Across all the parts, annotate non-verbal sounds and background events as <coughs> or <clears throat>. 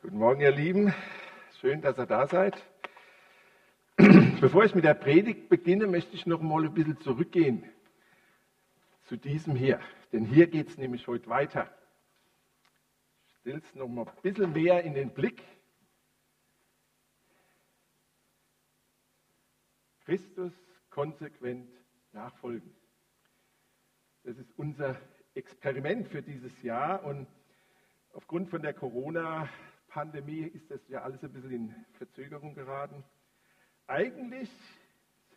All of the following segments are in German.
Guten Morgen, ihr Lieben. Schön, dass ihr da seid. <clears throat> Bevor ich mit der Predigt beginne, möchte ich noch mal ein bisschen zurückgehen zu diesem hier. Denn hier geht es nämlich heute weiter. Ich stelle es noch mal ein bisschen mehr in den Blick. Christus konsequent nachfolgen. Das ist unser Experiment für dieses Jahr und aufgrund von der Corona Pandemie ist das ja alles ein bisschen in Verzögerung geraten. Eigentlich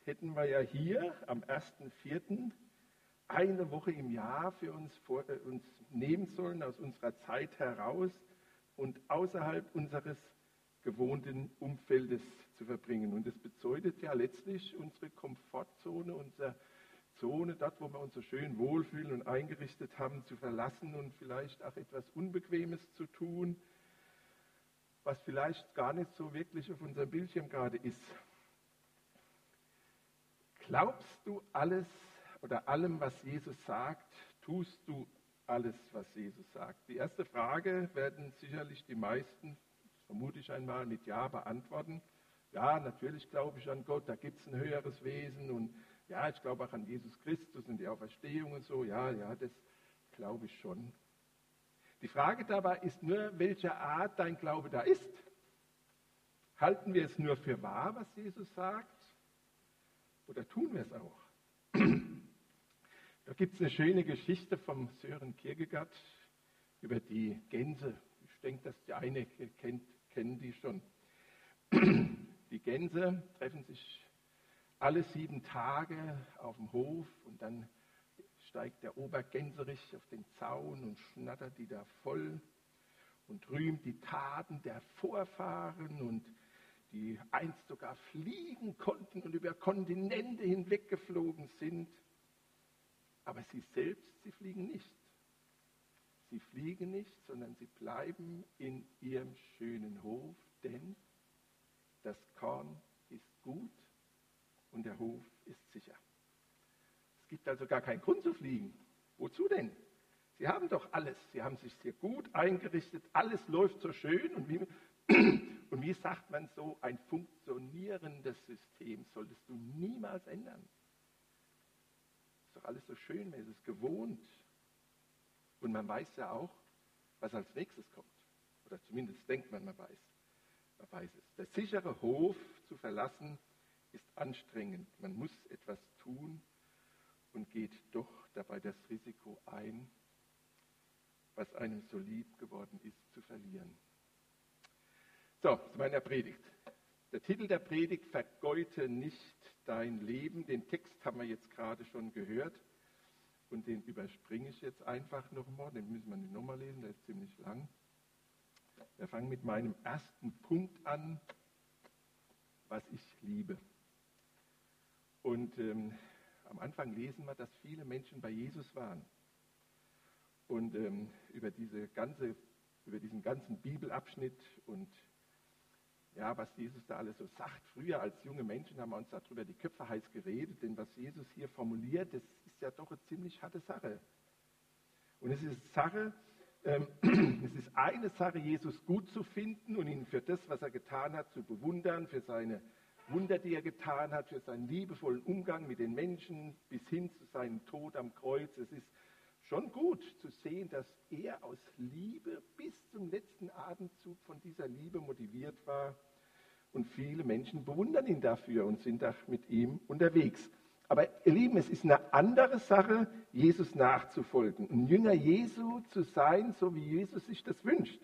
hätten wir ja hier am 1.4. eine Woche im Jahr für uns, vor, äh, uns nehmen sollen, aus unserer Zeit heraus und außerhalb unseres gewohnten Umfeldes zu verbringen. Und das bedeutet ja letztlich unsere Komfortzone, unsere Zone, dort, wo wir uns so schön wohlfühlen und eingerichtet haben, zu verlassen und vielleicht auch etwas Unbequemes zu tun was vielleicht gar nicht so wirklich auf unserem Bildschirm gerade ist. Glaubst du alles oder allem, was Jesus sagt, tust du alles, was Jesus sagt? Die erste Frage werden sicherlich die meisten, vermute ich einmal, mit Ja beantworten. Ja, natürlich glaube ich an Gott, da gibt es ein höheres Wesen und ja, ich glaube auch an Jesus Christus und die Auferstehung und so. Ja, ja, das glaube ich schon. Die Frage dabei ist nur, welche Art dein Glaube da ist. Halten wir es nur für wahr, was Jesus sagt? Oder tun wir es auch? <clears throat> Da gibt es eine schöne Geschichte vom Sören Kierkegaard über die Gänse. Ich denke, dass die eine kennt, kennen die schon. <clears throat> Die Gänse treffen sich alle sieben Tage auf dem Hof und dann steigt der Obergänserich auf den Zaun und schnattert die da voll und rühmt die Taten der Vorfahren und die einst sogar fliegen konnten und über Kontinente hinweg geflogen sind. Aber sie selbst, sie fliegen nicht. Sie fliegen nicht, sondern sie bleiben in ihrem schönen Hof, denn das Korn ist gut und der Hof ist sicher gibt also gar keinen Grund zu fliegen. Wozu denn? Sie haben doch alles. Sie haben sich sehr gut eingerichtet. Alles läuft so schön. Und wie, <clears throat> und wie sagt man so, ein funktionierendes System solltest du niemals ändern. Ist doch alles so schön, man ist es gewohnt. Und man weiß ja auch, was als nächstes kommt. Oder zumindest denkt man, man weiß. Man weiß es. Der sichere Hof zu verlassen ist anstrengend. Man muss etwas tun, und geht doch dabei das Risiko ein, was einem so lieb geworden ist, zu verlieren. So, zu meiner Predigt. Der Titel der Predigt, Vergeute nicht dein Leben. Den Text haben wir jetzt gerade schon gehört und den überspringe ich jetzt einfach nochmal. Den müssen wir nicht nochmal lesen, der ist ziemlich lang. Wir fangen mit meinem ersten Punkt an, was ich liebe. Und ähm, am Anfang lesen wir, dass viele Menschen bei Jesus waren. Und ähm, über, diese ganze, über diesen ganzen Bibelabschnitt und ja, was Jesus da alles so sagt. Früher als junge Menschen haben wir uns darüber die Köpfe heiß geredet, denn was Jesus hier formuliert, das ist ja doch eine ziemlich harte Sache. Und es ist Sache, ähm, <clears throat> es ist eine Sache, Jesus gut zu finden und ihn für das, was er getan hat, zu bewundern, für seine Wunder, die er getan hat, für seinen liebevollen Umgang mit den Menschen bis hin zu seinem Tod am Kreuz. Es ist schon gut zu sehen, dass er aus Liebe bis zum letzten Atemzug von dieser Liebe motiviert war. Und viele Menschen bewundern ihn dafür und sind auch mit ihm unterwegs. Aber ihr Lieben, es ist eine andere Sache, Jesus nachzufolgen, ein Jünger Jesu zu sein, so wie Jesus sich das wünscht.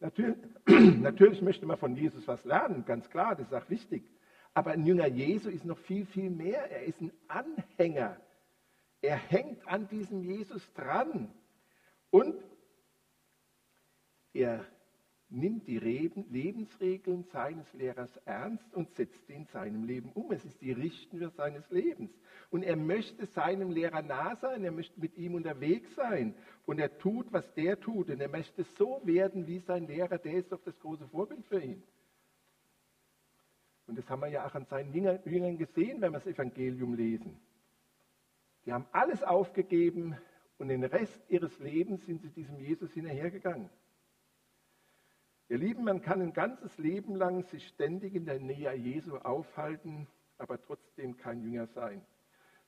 Natürlich, <clears throat> natürlich möchte man von Jesus was lernen, ganz klar, das ist auch wichtig. Aber ein Jünger Jesu ist noch viel, viel mehr. Er ist ein Anhänger. Er hängt an diesem Jesus dran. Und er nimmt die Lebensregeln seines Lehrers ernst und setzt sie in seinem Leben um. Es ist die Richtschnur seines Lebens. Und er möchte seinem Lehrer nah sein, er möchte mit ihm unterwegs sein. Und er tut, was der tut. Und er möchte so werden wie sein Lehrer, der ist doch das große Vorbild für ihn. Und das haben wir ja auch an seinen Jüngern gesehen, wenn wir das Evangelium lesen. Die haben alles aufgegeben und den Rest ihres Lebens sind sie diesem Jesus hinterhergegangen. Ihr Lieben, man kann ein ganzes Leben lang sich ständig in der Nähe Jesu aufhalten, aber trotzdem kein Jünger sein.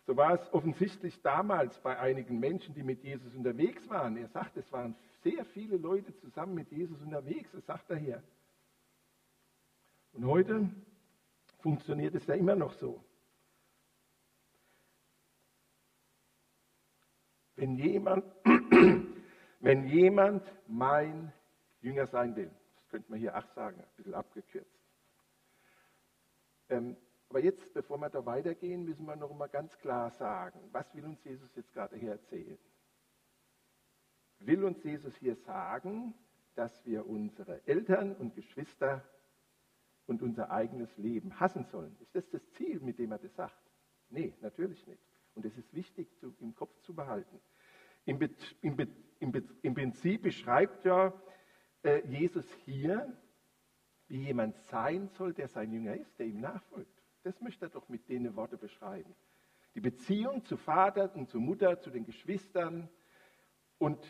So war es offensichtlich damals bei einigen Menschen, die mit Jesus unterwegs waren. Er sagt, es waren sehr viele Leute zusammen mit Jesus unterwegs, das sagt er hier. Und heute funktioniert es ja immer noch so. Wenn jemand, <clears throat> wenn jemand mein Jünger sein will, könnte man hier acht sagen, ein bisschen abgekürzt. Ähm, aber jetzt, bevor wir da weitergehen, müssen wir noch mal ganz klar sagen, was will uns Jesus jetzt gerade hier erzählen? Will uns Jesus hier sagen, dass wir unsere Eltern und Geschwister und unser eigenes Leben hassen sollen? Ist das das Ziel, mit dem er das sagt? Nee, natürlich nicht. Und es ist wichtig zu, im Kopf zu behalten. Im, im, im, Im, Prinzip beschreibt ja äh, Jesus hier, wie jemand sein soll, der sein Jünger ist, der ihm nachfolgt. Das möchte er doch mit denen Worte beschreiben. Die Beziehung zu Vater und zu Mutter, zu den Geschwistern. Und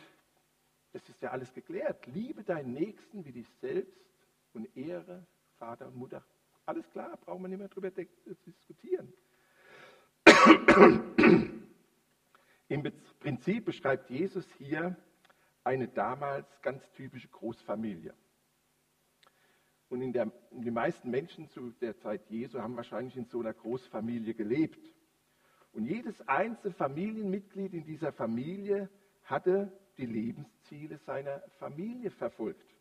das ist ja alles geklärt. Liebe deinen Nächsten wie dich selbst und ehre Vater und Mutter. Alles klar, brauchen wir nicht mehr darüber diskutieren. <coughs> Im Prinzip beschreibt Jesus hier eine damals ganz typische Großfamilie. Und in der, die meisten Menschen zu der Zeit Jesu haben wahrscheinlich in so einer Großfamilie gelebt. Und jedes einzelne Familienmitglied in dieser Familie hatte die Lebensziele seiner Familie verfolgt.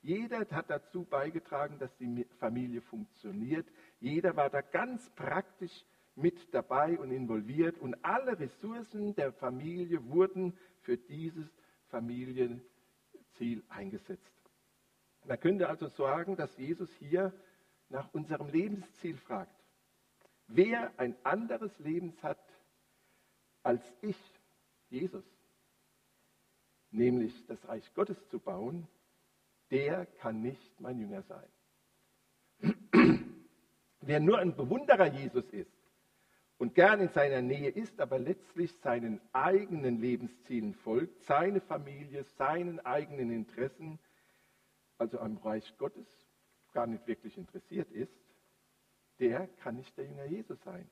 Jeder hat dazu beigetragen, dass die Familie funktioniert. Jeder war da ganz praktisch mit dabei und involviert. Und alle Ressourcen der Familie wurden für dieses Familienziel eingesetzt. Man könnte also sagen, dass Jesus hier nach unserem Lebensziel fragt. Wer ein anderes Leben hat als ich, Jesus, nämlich das Reich Gottes zu bauen, der kann nicht mein Jünger sein. <clears throat> Wer nur ein Bewunderer Jesus ist und gern in seiner Nähe ist, aber letztlich seinen eigenen Lebenszielen folgt, seine Familie, seinen eigenen Interessen, also am Reich Gottes gar nicht wirklich interessiert ist, der kann nicht der Jünger Jesus sein.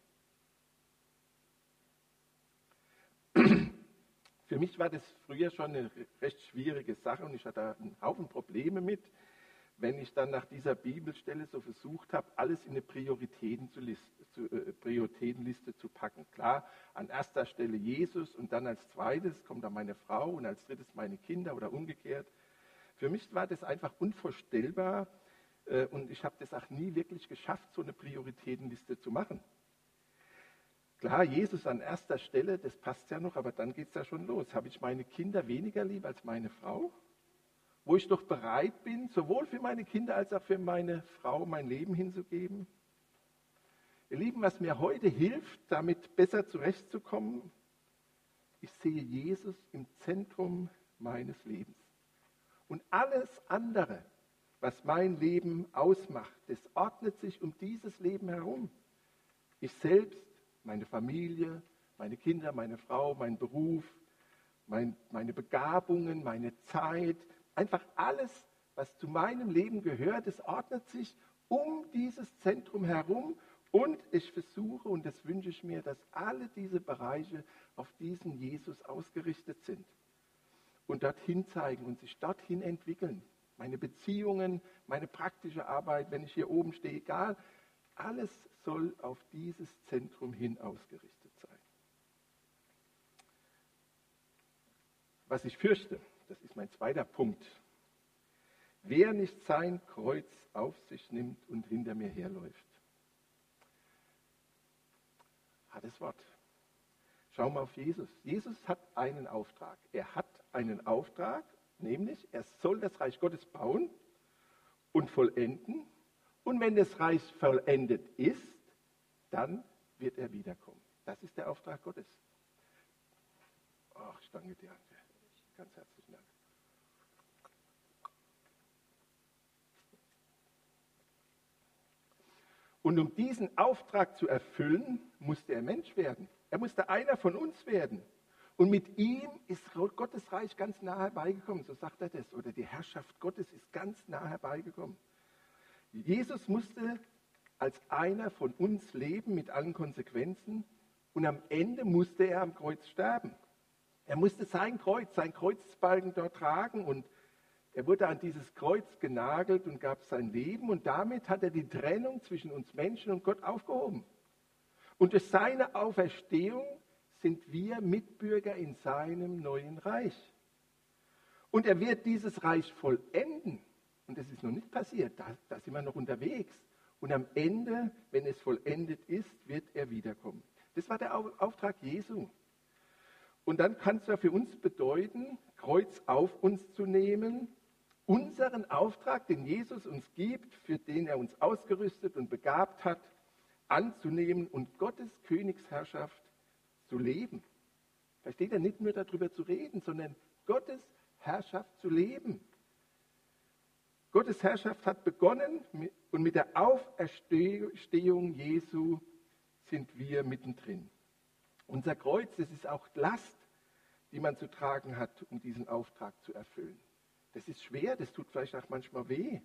Für mich war das früher schon eine recht schwierige Sache und ich hatte einen Haufen Probleme mit, wenn ich dann nach dieser Bibelstelle so versucht habe, alles in eine Prioritäten zu zu, äh, Prioritätenliste zu packen. Klar, an erster Stelle Jesus und dann als zweites kommt dann meine Frau und als drittes meine Kinder oder umgekehrt. Für mich war das einfach unvorstellbar äh, und ich habe das auch nie wirklich geschafft, so eine Prioritätenliste zu machen. Klar, Jesus an erster Stelle, das passt ja noch, aber dann geht es ja schon los. Habe ich meine Kinder weniger lieb als meine Frau? Wo ich doch bereit bin, sowohl für meine Kinder als auch für meine Frau mein Leben hinzugeben? Ihr Lieben, was mir heute hilft, damit besser zurechtzukommen, ich sehe Jesus im Zentrum meines Lebens. Und alles andere, was mein Leben ausmacht, das ordnet sich um dieses Leben herum. Ich selbst, meine Familie, meine Kinder, meine Frau, mein Beruf, mein, meine Begabungen, meine Zeit, einfach alles, was zu meinem Leben gehört, es ordnet sich um dieses Zentrum herum und ich versuche und das wünsche ich mir, dass alle diese Bereiche auf diesen Jesus ausgerichtet sind und dorthin zeigen und sich dorthin entwickeln. Meine Beziehungen, meine praktische Arbeit, wenn ich hier oben stehe, egal, alles soll auf dieses Zentrum hin ausgerichtet sein. Was ich fürchte, das ist mein zweiter Punkt, wer nicht sein Kreuz auf sich nimmt und hinter mir herläuft. Hartes Wort. Schauen wir auf Jesus. Jesus hat einen Auftrag. Er hat einen Auftrag, nämlich er soll das Reich Gottes bauen und vollenden. Und wenn das Reich vollendet ist, dann wird er wiederkommen. Das ist der Auftrag Gottes. Ach, ich danke dir. Ganz herzlichen Dank. Und um diesen Auftrag zu erfüllen, musste er Mensch werden. Er musste einer von uns werden. Und mit ihm ist Gottes Reich ganz nah herbeigekommen, so sagt er das. Oder die Herrschaft Gottes ist ganz nah herbeigekommen. Jesus musste als einer von uns leben mit allen Konsequenzen und am Ende musste er am Kreuz sterben. Er musste sein Kreuz, sein Kreuzbalken dort tragen und er wurde an dieses Kreuz genagelt und gab sein Leben und damit hat er die Trennung zwischen uns Menschen und Gott aufgehoben. Und durch seine Auferstehung sind wir Mitbürger in seinem neuen Reich. Und er wird dieses Reich vollenden. Und das ist noch nicht passiert, da, da sind wir noch unterwegs. Und am Ende, wenn es vollendet ist, wird er wiederkommen. Das war der Auftrag Jesu. Und dann kann es ja für uns bedeuten, Kreuz auf uns zu nehmen, unseren Auftrag, den Jesus uns gibt, für den er uns ausgerüstet und begabt hat, anzunehmen und Gottes Königsherrschaft zu leben. Da steht ja nicht nur darüber zu reden, sondern Gottes Herrschaft zu leben. Gottes Herrschaft hat begonnen und mit der Auferstehung Jesu sind wir mittendrin. Unser Kreuz, das ist auch Last, die man zu tragen hat, um diesen Auftrag zu erfüllen. Das ist schwer, das tut vielleicht auch manchmal weh.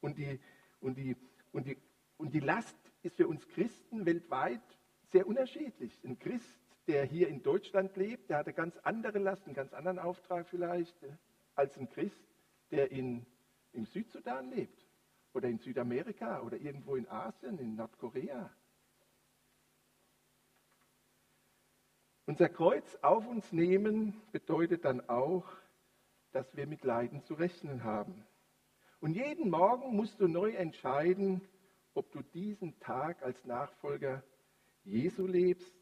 Und die, und die, und die, und die Last ist für uns Christen weltweit sehr unterschiedlich. Ein Christ, der hier in Deutschland lebt, der hat eine ganz andere Last, einen ganz anderen Auftrag vielleicht, äh, als ein Christ, der in, im Südsudan lebt oder in Südamerika oder irgendwo in Asien, in Nordkorea. Unser Kreuz auf uns nehmen bedeutet dann auch, dass wir mit Leiden zu rechnen haben. Und jeden Morgen musst du neu entscheiden, ob du diesen Tag als Nachfolger Jesu lebst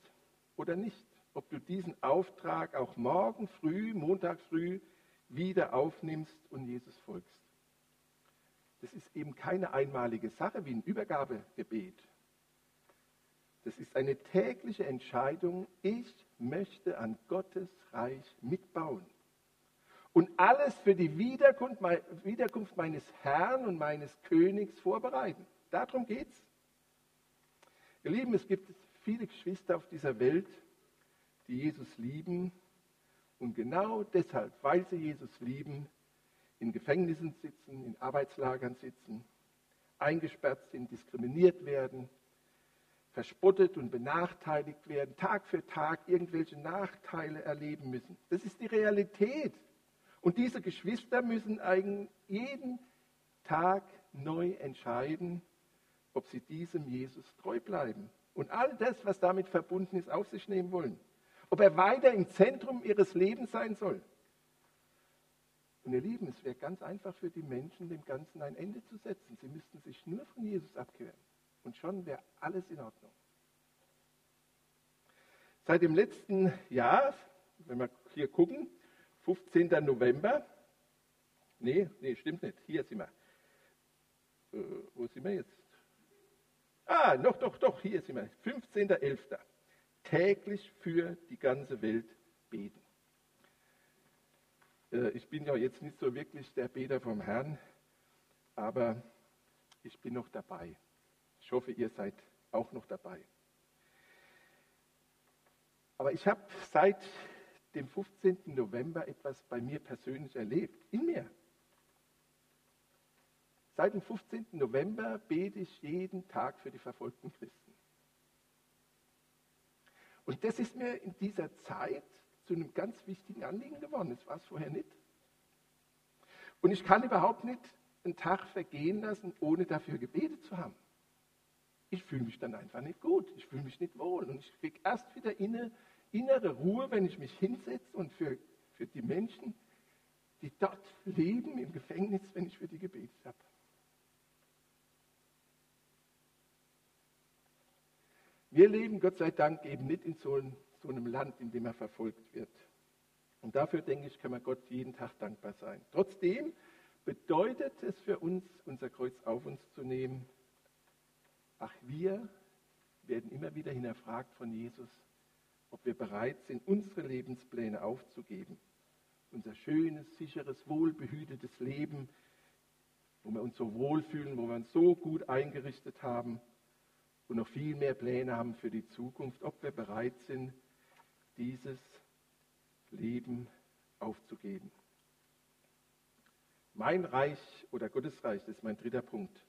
oder nicht. Ob du diesen Auftrag auch morgen früh, Montag früh, wieder aufnimmst und Jesus folgst. Das ist eben keine einmalige Sache wie ein Übergabegebet. Das ist eine tägliche Entscheidung. Ich möchte an Gottes Reich mitbauen und alles für die Wiederkunft, meines Herrn und meines Königs vorbereiten. Darum geht es. Ihr Lieben, es gibt viele Geschwister auf dieser Welt, die Jesus lieben und genau deshalb, weil sie Jesus lieben, in Gefängnissen sitzen, in Arbeitslagern sitzen, eingesperrt sind, diskriminiert werden, verspottet und benachteiligt werden, Tag für Tag irgendwelche Nachteile erleben müssen. Das ist die Realität. Und diese Geschwister müssen jeden Tag neu entscheiden, ob sie diesem Jesus treu bleiben und all das, was damit verbunden ist, auf sich nehmen wollen. Ob er weiter im Zentrum ihres Lebens sein soll. Und ihr Lieben, es wäre ganz einfach für die Menschen, dem Ganzen ein Ende zu setzen. Sie müssten sich nur von Jesus abkehren. Und schon wäre alles in Ordnung. Seit dem letzten Jahr, wenn wir hier gucken, 15. November. Nee, nee, stimmt nicht. Hier sind wir. Äh, wo sind wir jetzt? Ah, noch, doch, doch, hier sind wir. 15.11. Täglich für die ganze Welt beten. Äh, ich bin ja jetzt nicht so wirklich der Beter vom Herrn, aber ich bin noch dabei. Ich hoffe, ihr seid auch noch dabei. Aber ich habe seit dem 15. November etwas bei mir persönlich erlebt, in mir. Seit dem 15. November bete ich jeden Tag für die verfolgten Christen. Und das ist mir in dieser Zeit zu einem ganz wichtigen Anliegen geworden. Das war es vorher nicht. Und ich kann überhaupt nicht einen Tag vergehen lassen, ohne dafür gebetet zu haben. Ich fühle mich dann einfach nicht gut. Ich fühle mich nicht wohl. Und ich kriege erst wieder inne, innere Ruhe, wenn ich mich hinsetze und für, für die Menschen, die dort leben im Gefängnis, wenn ich für die gebetet habe. Wir leben Gott sei Dank eben nicht in so, so einem Land, in dem er verfolgt wird. Und dafür, denke ich, kann man Gott jeden Tag dankbar sein. Trotzdem bedeutet es für uns, unser Kreuz auf uns zu nehmen. Ach, wir werden immer wieder hinterfragt von Jesus, ob wir bereit sind, unsere Lebenspläne aufzugeben. Unser schönes, sicheres, wohlbehütetes Leben, wo wir uns so wohlfühlen, wo wir uns so gut eingerichtet haben und noch viel mehr Pläne haben für die Zukunft, ob wir bereit sind, dieses Leben aufzugeben. Mein Reich oder Gottes Reich, das ist mein dritter Punkt.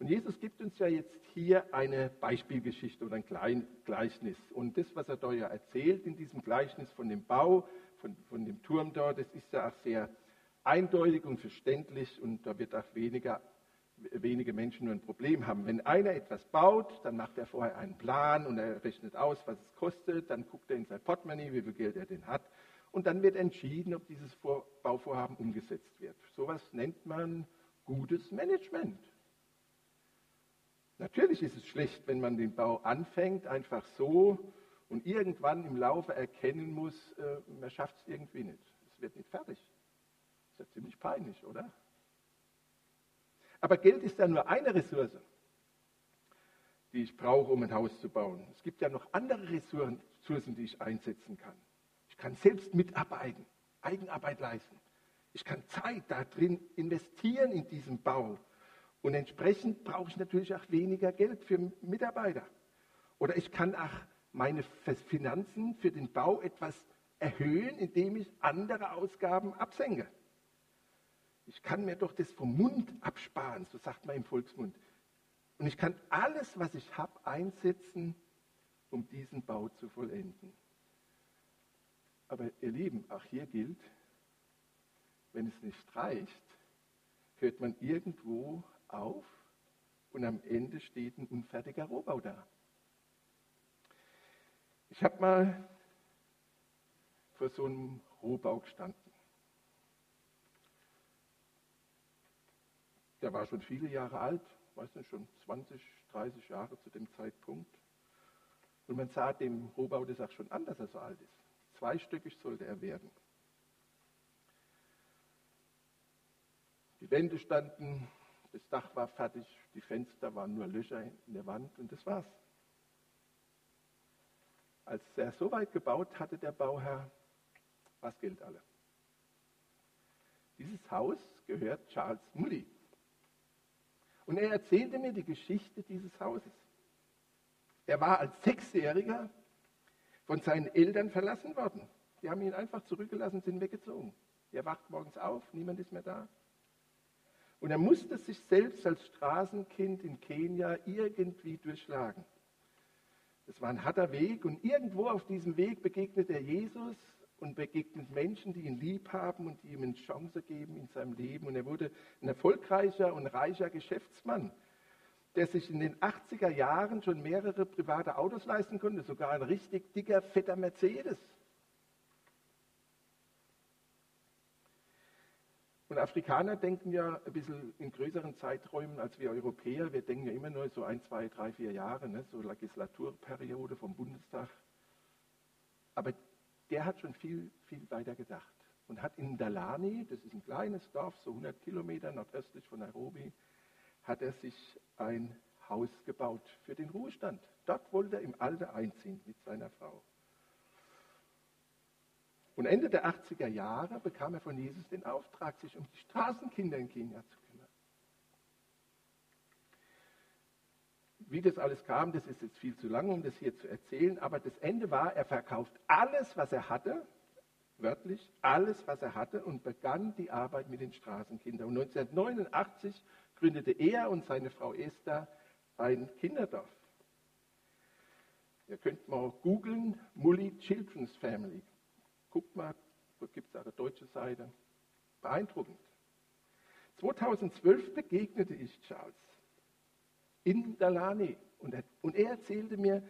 Und Jesus gibt uns ja jetzt hier eine Beispielgeschichte oder ein Gleichnis. Und das, was er da ja erzählt in diesem Gleichnis von dem Bau, von, von dem Turm dort, das ist ja auch sehr eindeutig und verständlich und da wird auch weniger, wenige Menschen nur ein Problem haben. Wenn einer etwas baut, dann macht er vorher einen Plan und er rechnet aus, was es kostet, dann guckt er in sein Portemonnaie, wie viel Geld er denn hat und dann wird entschieden, ob dieses Bauvorhaben umgesetzt wird. Sowas nennt man gutes Management. Natürlich ist es schlecht, wenn man den Bau anfängt, einfach so und irgendwann im Laufe erkennen muss, äh, man schafft es irgendwie nicht. Es wird nicht fertig. Ist ja ziemlich peinlich, oder? Aber Geld ist ja nur eine Ressource, die ich brauche, um ein Haus zu bauen. Es gibt ja noch andere Ressourcen, die ich einsetzen kann kann selbst mitarbeiten, Eigenarbeit leisten. Ich kann Zeit da drin investieren in diesen Bau. Und entsprechend brauche ich natürlich auch weniger Geld für Mitarbeiter. Oder ich kann auch meine Finanzen für den Bau etwas erhöhen, indem ich andere Ausgaben absenke. Ich kann mir doch das vom Mund absparen, so sagt man im Volksmund. Und ich kann alles, was ich habe, einsetzen, um diesen Bau zu vollenden. Aber ihr Lieben, auch hier gilt, wenn es nicht reicht, hört man irgendwo auf und am Ende steht ein unfertiger Rohbau da. Ich habe mal vor so einem Rohbau gestanden. Der war schon viele Jahre alt, weiß nicht, schon 20, 30 Jahre zu dem Zeitpunkt. Und man sah dem Rohbau das auch schon an, dass er so alt ist. Zweistöckig sollte er werden. Die Wände standen, das Dach war fertig, die Fenster waren nur Löcher in der Wand und das war's. Als er so weit gebaut hatte, der Bauherr, was gilt alle? Dieses Haus gehört Charles Mully. Und er erzählte mir die Geschichte dieses Hauses. Er war als Sechsjähriger von seinen Eltern verlassen worden. Die haben ihn einfach zurückgelassen, sind weggezogen. Er wacht morgens auf, niemand ist mehr da. Und er musste sich selbst als Straßenkind in Kenia irgendwie durchschlagen. Es war ein harter Weg und irgendwo auf diesem Weg begegnet er Jesus und begegnet Menschen, die ihn lieb haben und die ihm eine Chance geben in seinem Leben. Und er wurde ein erfolgreicher und reicher Geschäftsmann der sich in den 80er Jahren schon mehrere private Autos leisten konnte, sogar ein richtig dicker, fetter Mercedes. Und Afrikaner denken ja ein bisschen in größeren Zeiträumen als wir Europäer. Wir denken ja immer nur so ein, zwei, drei, vier Jahre, ne? so Legislaturperiode vom Bundestag. Aber der hat schon viel, viel weiter gedacht und hat in Dalani, das ist ein kleines Dorf, so 100 Kilometer nordöstlich von Nairobi, hat er sich ein Haus gebaut für den Ruhestand. Dort wollte er im Alter einziehen mit seiner Frau. Und Ende der 80er Jahre bekam er von Jesus den Auftrag, sich um die Straßenkinder in Kenia zu kümmern. Wie das alles kam, das ist jetzt viel zu lang, um das hier zu erzählen, aber das Ende war, er verkauft alles, was er hatte, wörtlich alles, was er hatte, und begann die Arbeit mit den Straßenkindern. Und 1989 gründete er und seine Frau Esther ein Kinderdorf. Ihr könnt mal googeln, Mully Children's Family. Guckt mal, da gibt es eine deutsche Seite. Beeindruckend. 2012 begegnete ich Charles in Dalani und er, und er erzählte mir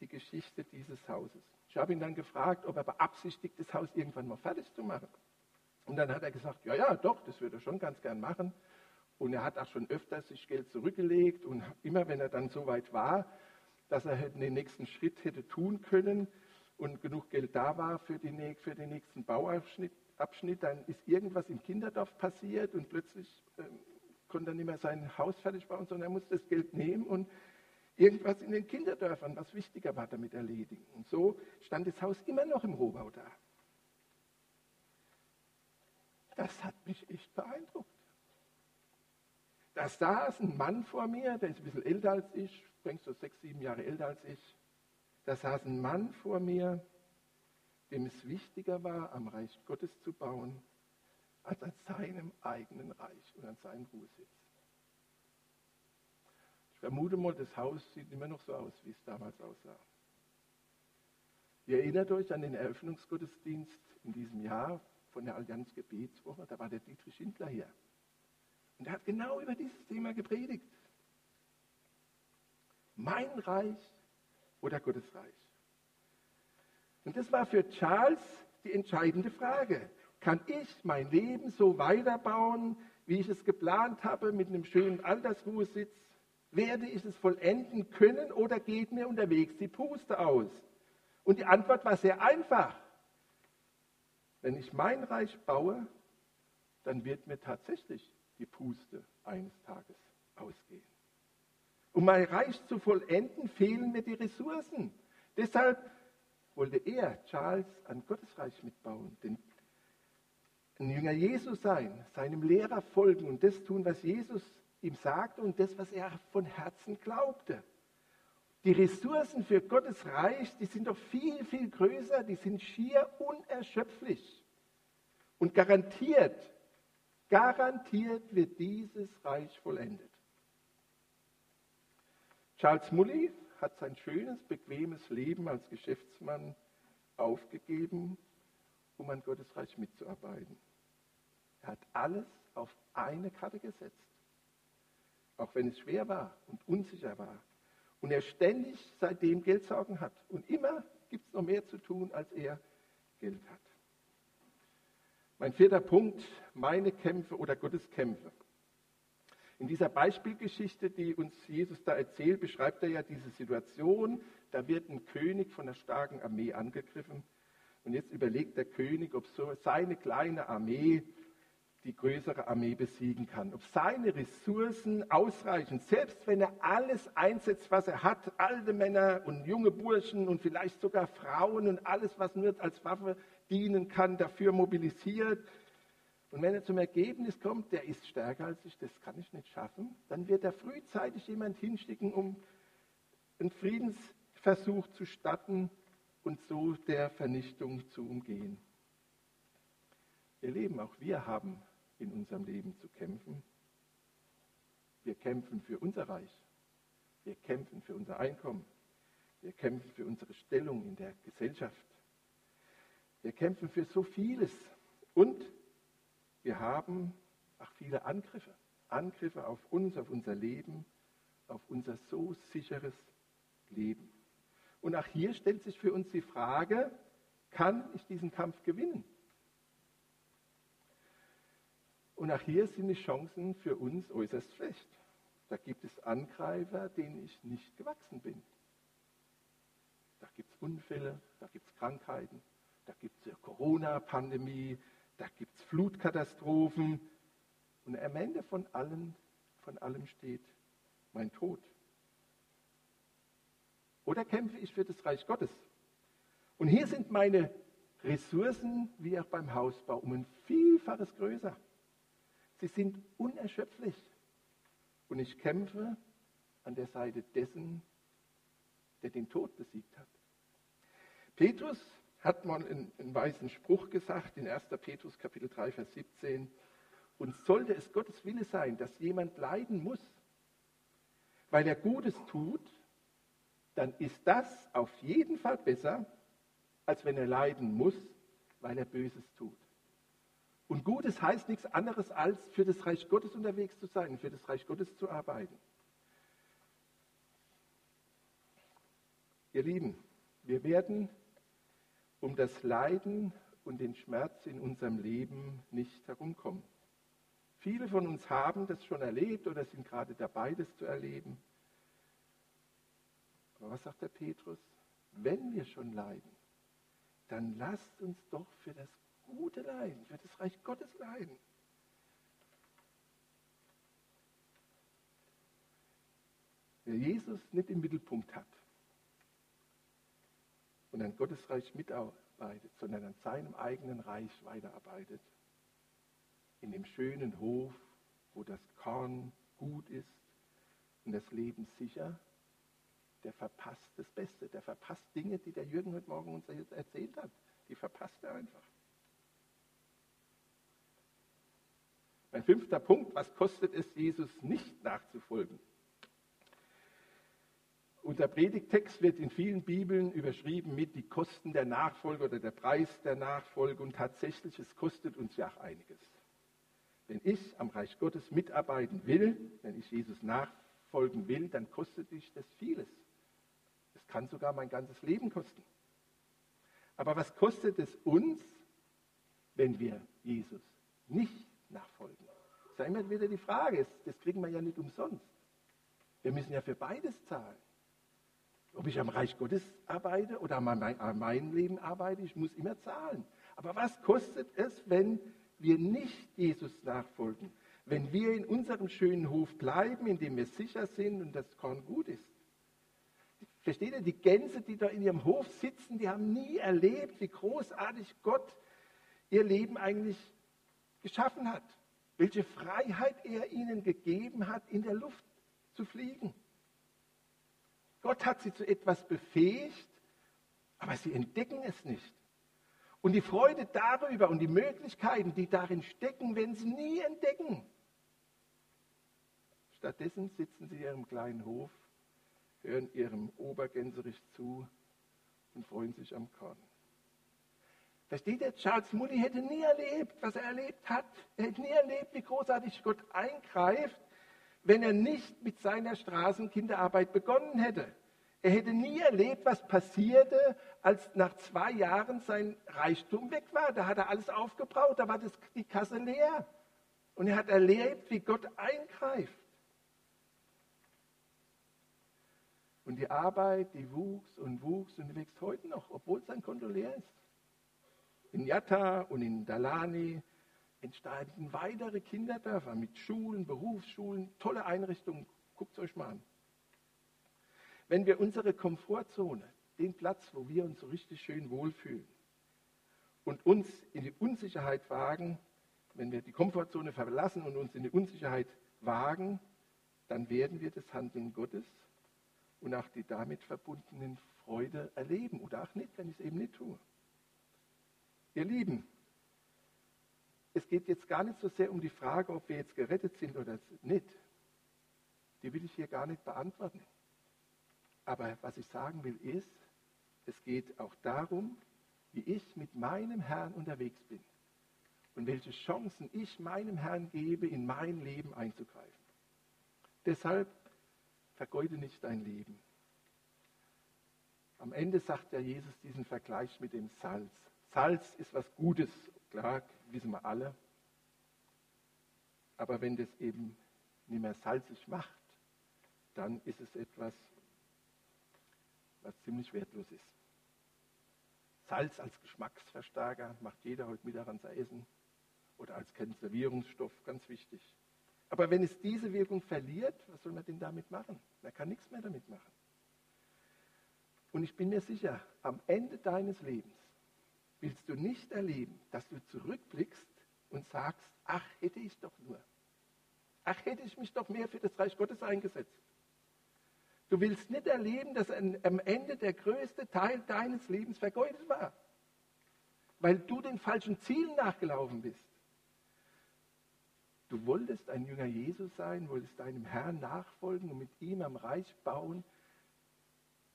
die Geschichte dieses Hauses. Ich habe ihn dann gefragt, ob er beabsichtigt, das Haus irgendwann mal fertig zu machen. Und dann hat er gesagt, ja, ja, doch, das würde er schon ganz gern machen. Und er hat auch schon öfters sich Geld zurückgelegt und immer wenn er dann so weit war, dass er den nächsten Schritt hätte tun können und genug Geld da war für, die, für den nächsten Bauabschnitt, Abschnitt, dann ist irgendwas im Kinderdorf passiert und plötzlich äh, konnte er nicht mehr sein Haus fertig bauen, sondern er musste das Geld nehmen und irgendwas in den Kinderdörfern, was wichtiger war, damit erledigen. Und so stand das Haus immer noch im Rohbau da. Das hat mich echt beeindruckt. Da saß ein Mann vor mir, der ist ein bisschen älter als ich, denkst so sechs, sieben Jahre älter als ich. Da saß ein Mann vor mir, dem es wichtiger war, am Reich Gottes zu bauen, als an seinem eigenen Reich und an seinem Ruhesitz. Ich vermute mal, das Haus sieht immer noch so aus, wie es damals aussah. Ihr erinnert euch an den Eröffnungsgottesdienst in diesem Jahr von der Allianz Gebetswoche, da war der Dietrich Schindler hier. Und er hat genau über dieses Thema gepredigt. Mein Reich oder Gottes Reich. Und das war für Charles die entscheidende Frage. Kann ich mein Leben so weiterbauen, wie ich es geplant habe, mit einem schönen Altersruhesitz? Werde ich es vollenden können oder geht mir unterwegs die Puste aus? Und die Antwort war sehr einfach. Wenn ich mein Reich baue, dann wird mir tatsächlich die Puste eines Tages ausgehen. Um mein Reich zu vollenden, fehlen mir die Ressourcen. Deshalb wollte er, Charles, an Gottes Reich mitbauen, denn ein Jünger Jesus sein, seinem Lehrer folgen und das tun, was Jesus ihm sagte und das, was er von Herzen glaubte. Die Ressourcen für Gottes Reich, die sind doch viel, viel größer, die sind schier unerschöpflich. Und garantiert, garantiert wird dieses Reich vollendet. Charles Mully hat sein schönes, bequemes Leben als Geschäftsmann aufgegeben, um an Gottes Reich mitzuarbeiten. Er hat alles auf eine Karte gesetzt, auch wenn es schwer war und unsicher war. Und er ständig seitdem Geldsorgen hat. Und immer gibt es noch mehr zu tun, als er Geld hat. Mein vierter Punkt, meine Kämpfe oder Gottes Kämpfe. In dieser Beispielgeschichte, die uns Jesus da erzählt, beschreibt er ja diese Situation. Da wird ein König von einer starken Armee angegriffen. Und jetzt überlegt der König, ob so seine kleine Armee die größere Armee besiegen kann. Ob seine Ressourcen ausreichen, selbst wenn er alles einsetzt, was er hat, alte Männer und junge Burschen und vielleicht sogar Frauen und alles, was nur als Waffe dienen kann, dafür mobilisiert und wenn er zum Ergebnis kommt, der ist stärker als ich, das kann ich nicht schaffen, dann wird er frühzeitig jemand hinschicken, um einen Friedensversuch zu statten und so der Vernichtung zu umgehen. Ihr Leben, auch wir haben in unserem Leben zu kämpfen. Wir kämpfen für unser Reich. Wir kämpfen für unser Einkommen. Wir kämpfen für unsere Stellung in der Gesellschaft. Wir kämpfen für so vieles. Und wir haben auch viele Angriffe. Angriffe auf uns, auf unser Leben, auf unser so sicheres Leben. Und auch hier stellt sich für uns die Frage, kann ich diesen Kampf gewinnen? Und auch hier sind die Chancen für uns äußerst schlecht. Da gibt es Angreifer, denen ich nicht gewachsen bin. Da gibt es Unfälle, da gibt es Krankheiten, da gibt es Corona-Pandemie, da gibt es Flutkatastrophen. Und am Ende von allem, von allem steht mein Tod. Oder kämpfe ich für das Reich Gottes? Und hier sind meine Ressourcen, wie auch beim Hausbau, um ein Vielfaches größer. Sie sind unerschöpflich. Und ich kämpfe an der Seite dessen, der den Tod besiegt hat. Petrus hat man einen, einen weisen Spruch gesagt in 1. Petrus Kapitel 3, Vers 17. Und sollte es Gottes Wille sein, dass jemand leiden muss, weil er Gutes tut, dann ist das auf jeden Fall besser, als wenn er leiden muss, weil er Böses tut. Und Gutes heißt nichts anderes, als für das Reich Gottes unterwegs zu sein, für das Reich Gottes zu arbeiten. Ihr Lieben, wir werden um das Leiden und den Schmerz in unserem Leben nicht herumkommen. Viele von uns haben das schon erlebt oder sind gerade dabei, das zu erleben. Aber was sagt der Petrus? Wenn wir schon leiden, dann lasst uns doch für das Gute leiden, für das Reich Gottes leiden. Wer Jesus nicht im Mittelpunkt hat, und an Gottes Reich mitarbeitet, sondern an seinem eigenen Reich weiterarbeitet. In dem schönen Hof, wo das Korn gut ist und das Leben sicher, der verpasst das Beste. Der verpasst Dinge, die der Jürgen heute Morgen uns erzählt hat. die verpasst er einfach. Mein fünfter Punkt, was kostet es, Jesus nicht nachzufolgen? Unser Predigtext wird in vielen Bibeln überschrieben mit die Kosten der Nachfolge oder der Preis der Nachfolge und tatsächlich, es kostet uns ja auch einiges. Wenn ich am Reich Gottes mitarbeiten will, wenn ich Jesus nachfolgen will, dann kostet dich das vieles. Es kann sogar mein ganzes Leben kosten. Aber was kostet es uns, wenn wir Jesus nicht nachfolgen? Das ist ja immer wieder die Frage, das kriegen wir ja nicht umsonst. Wir müssen ja für beides zahlen. Ob ich am Reich Gottes arbeite oder an meinem Leben arbeite, ich muss immer zahlen. Aber was kostet es, wenn wir nicht Jesus nachfolgen? Wenn wir in unserem schönen Hof bleiben, in dem wir sicher sind und das Korn gut ist? Versteht ihr, die Gänse, die da in ihrem Hof sitzen, die haben nie erlebt, wie großartig Gott ihr Leben eigentlich geschaffen hat. Welche Freiheit er ihnen gegeben hat, in der Luft zu fliegen. Gott hat sie zu etwas befähigt, aber sie entdecken es nicht. Und die Freude darüber und die Möglichkeiten, die darin stecken, werden sie nie entdecken. Stattdessen sitzen sie in ihrem kleinen Hof, hören ihrem Obergänserich zu und freuen sich am Korn. Versteht ihr, Charles Mully hätte nie erlebt, was er erlebt hat. Er hätte nie erlebt, wie großartig Gott eingreift wenn er nicht mit seiner Straßenkinderarbeit begonnen hätte. Er hätte nie erlebt, was passierte, als nach zwei Jahren sein Reichtum weg war. Da hat er alles aufgebraucht, da war das, die Kasse leer. Und er hat erlebt, wie Gott eingreift. Und die Arbeit, die wuchs und wuchs und wächst heute noch, obwohl sein Konto leer ist. In Yatta und in Dalani entstanden weitere Kinderdörfer mit Schulen, Berufsschulen, tolle Einrichtungen. Guckt es euch mal an. Wenn wir unsere Komfortzone, den Platz, wo wir uns so richtig schön wohlfühlen und uns in die Unsicherheit wagen, wenn wir die Komfortzone verlassen und uns in die Unsicherheit wagen, dann werden wir das Handeln Gottes und auch die damit verbundenen Freude erleben oder auch nicht, wenn ich es eben nicht tue. Ihr Lieben, es geht jetzt gar nicht so sehr um die Frage, ob wir jetzt gerettet sind oder nicht. Die will ich hier gar nicht beantworten. Aber was ich sagen will ist, es geht auch darum, wie ich mit meinem Herrn unterwegs bin und welche Chancen ich meinem Herrn gebe, in mein Leben einzugreifen. Deshalb vergeude nicht dein Leben. Am Ende sagt ja Jesus diesen Vergleich mit dem Salz. Salz ist was Gutes, klar, wissen wir alle. Aber wenn das eben nicht mehr salzig macht, dann ist es etwas, was ziemlich wertlos ist. Salz als Geschmacksverstärker macht jeder heute Mittag an sein Essen oder als Konservierungsstoff, ganz wichtig. Aber wenn es diese Wirkung verliert, was soll man denn damit machen? Man kann nichts mehr damit machen. Und ich bin mir sicher, am Ende deines Lebens willst du nicht erleben, dass du zurückblickst und sagst, ach, hätte ich doch nur. Ach, hätte ich mich doch mehr für das Reich Gottes eingesetzt. Du willst nicht erleben, dass am Ende der größte Teil deines Lebens vergeudet war, weil du den falschen Zielen nachgelaufen bist. Du wolltest ein Jünger Jesus sein, wolltest deinem Herrn nachfolgen und mit ihm am Reich bauen,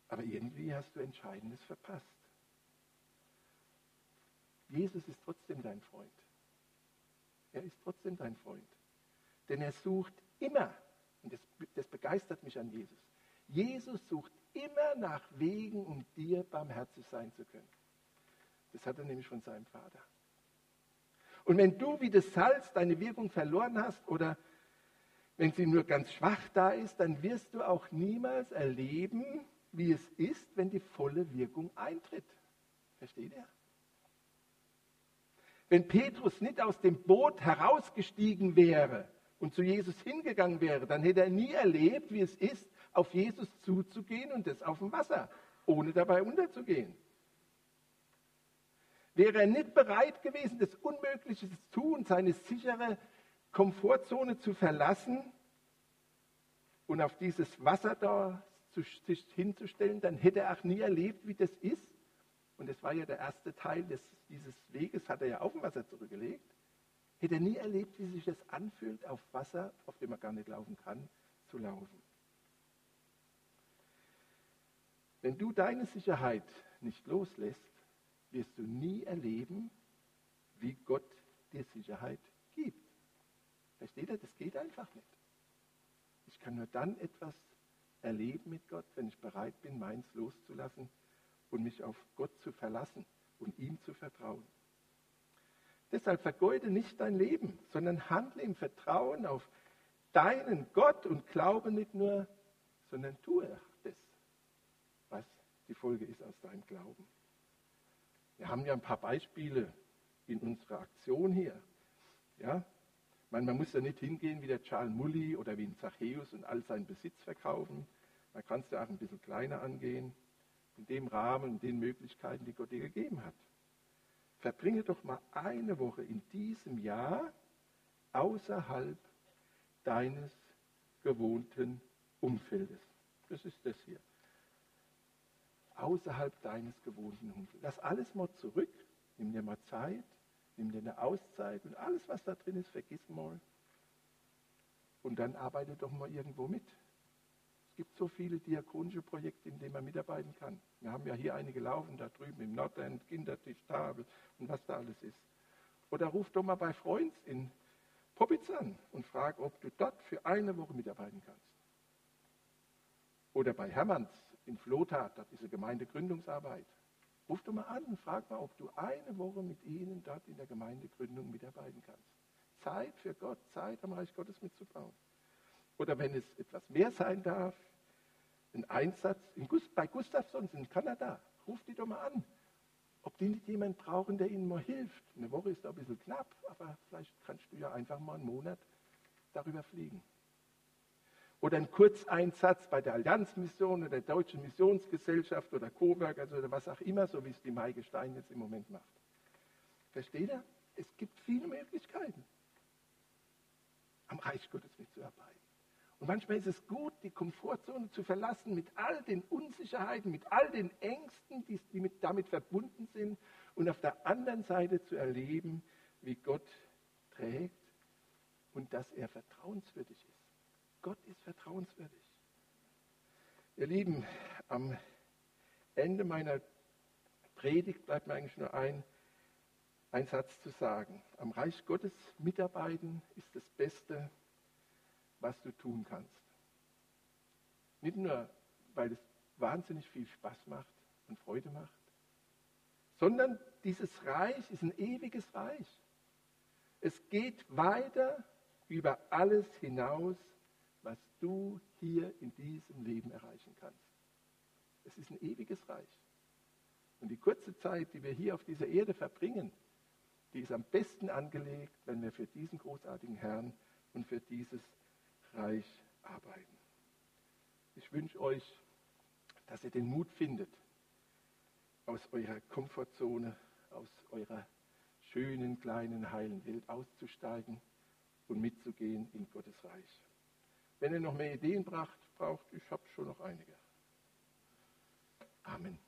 aber irgendwie hast du Entscheidendes verpasst. Jesus ist trotzdem dein Freund. Er ist trotzdem dein Freund. Denn er sucht immer, und das, das begeistert mich an Jesus, Jesus sucht immer nach Wegen, um dir barmherzig sein zu können. Das hat er nämlich von seinem Vater. Und wenn du wie das Salz deine Wirkung verloren hast oder wenn sie nur ganz schwach da ist, dann wirst du auch niemals erleben, wie es ist, wenn die volle Wirkung eintritt. Versteht ihr? Wenn Petrus nicht aus dem Boot herausgestiegen wäre und zu Jesus hingegangen wäre, dann hätte er nie erlebt, wie es ist, auf Jesus zuzugehen und das auf dem Wasser, ohne dabei unterzugehen. Wäre er nicht bereit gewesen, das Unmögliche zu tun, seine sichere Komfortzone zu verlassen und auf dieses Wasser da sich hinzustellen, dann hätte er auch nie erlebt, wie das ist, und das war ja der erste Teil des, dieses Weges, hat er ja auf dem Wasser zurückgelegt, hätte er nie erlebt, wie sich das anfühlt, auf Wasser, auf dem er gar nicht laufen kann, zu laufen. Wenn du deine Sicherheit nicht loslässt, wirst du nie erleben, wie Gott dir Sicherheit gibt. Versteht ihr? Das geht einfach nicht. Ich kann nur dann etwas erleben mit Gott, wenn ich bereit bin, meins loszulassen und mich auf Gott zu verlassen und ihm zu vertrauen. Deshalb vergeude nicht dein Leben, sondern handle im Vertrauen auf deinen Gott und glaube nicht nur, sondern tue das, was die Folge ist aus deinem Glauben. Wir haben ja ein paar Beispiele in unserer Aktion hier. Ja? Man, man muss ja nicht hingehen wie der Charles Mully oder wie ein Zachäus und all seinen Besitz verkaufen. Man kann es ja auch ein bisschen kleiner angehen, in dem Rahmen, in den Möglichkeiten, die Gott dir gegeben hat. Verbringe doch mal eine Woche in diesem Jahr außerhalb deines gewohnten Umfeldes. Das ist das hier. Außerhalb deines gewohnten Umfeldes. Lass alles mal zurück, nimm dir mal Zeit, nimm dir eine Auszeit und alles, was da drin ist, vergiss mal. Und dann arbeite doch mal irgendwo mit. Es gibt so viele diakonische Projekte, in denen man mitarbeiten kann. Wir haben ja hier einige laufen, da drüben im Nordend, Kindertisch, Tafel und was da alles ist. Oder ruf doch mal bei Freunds in Popitz an und frag, ob du dort für eine Woche mitarbeiten kannst. Oder bei Hermanns in Flotat, dort ist eine Gemeindegründungsarbeit. Ruf doch mal an und frag mal, ob du eine Woche mit ihnen dort in der Gemeindegründung mitarbeiten kannst. Zeit für Gott, Zeit am Reich Gottes mitzubauen. Oder wenn es etwas mehr sein darf, ein Einsatz Gust bei Gustafsons in Kanada. Ruf die doch mal an, ob die nicht jemanden brauchen, der ihnen mal hilft. Eine Woche ist da ein bisschen knapp, aber vielleicht kannst du ja einfach mal einen Monat darüber fliegen. Oder ein Kurzeinsatz bei der Allianzmission oder der Deutschen Missionsgesellschaft oder also oder was auch immer, so wie es die Maike Stein jetzt im Moment macht. Versteht ihr? Es gibt viele Möglichkeiten, am Reich Gottes mitzuarbeiten. Und manchmal ist es gut, die Komfortzone zu verlassen mit all den Unsicherheiten, mit all den Ängsten, die, die mit, damit verbunden sind und auf der anderen Seite zu erleben, wie Gott trägt und dass er vertrauenswürdig ist. Gott ist vertrauenswürdig. Ihr Lieben, am Ende meiner Predigt bleibt mir eigentlich nur ein, ein Satz zu sagen. Am Reich Gottes mitarbeiten ist das Beste, was du tun kannst. Nicht nur, weil es wahnsinnig viel Spaß macht und Freude macht, sondern dieses Reich ist ein ewiges Reich. Es geht weiter über alles hinaus, was du hier in diesem Leben erreichen kannst. Es ist ein ewiges Reich. Und die kurze Zeit, die wir hier auf dieser Erde verbringen, die ist am besten angelegt, wenn wir für diesen großartigen Herrn und für dieses Reich arbeiten. Ich wünsche euch, dass ihr den Mut findet, aus eurer Komfortzone, aus eurer schönen, kleinen, heilen Welt auszusteigen und mitzugehen in Gottes Reich. Wenn ihr noch mehr Ideen braucht, braucht ich habe schon noch einige. Amen.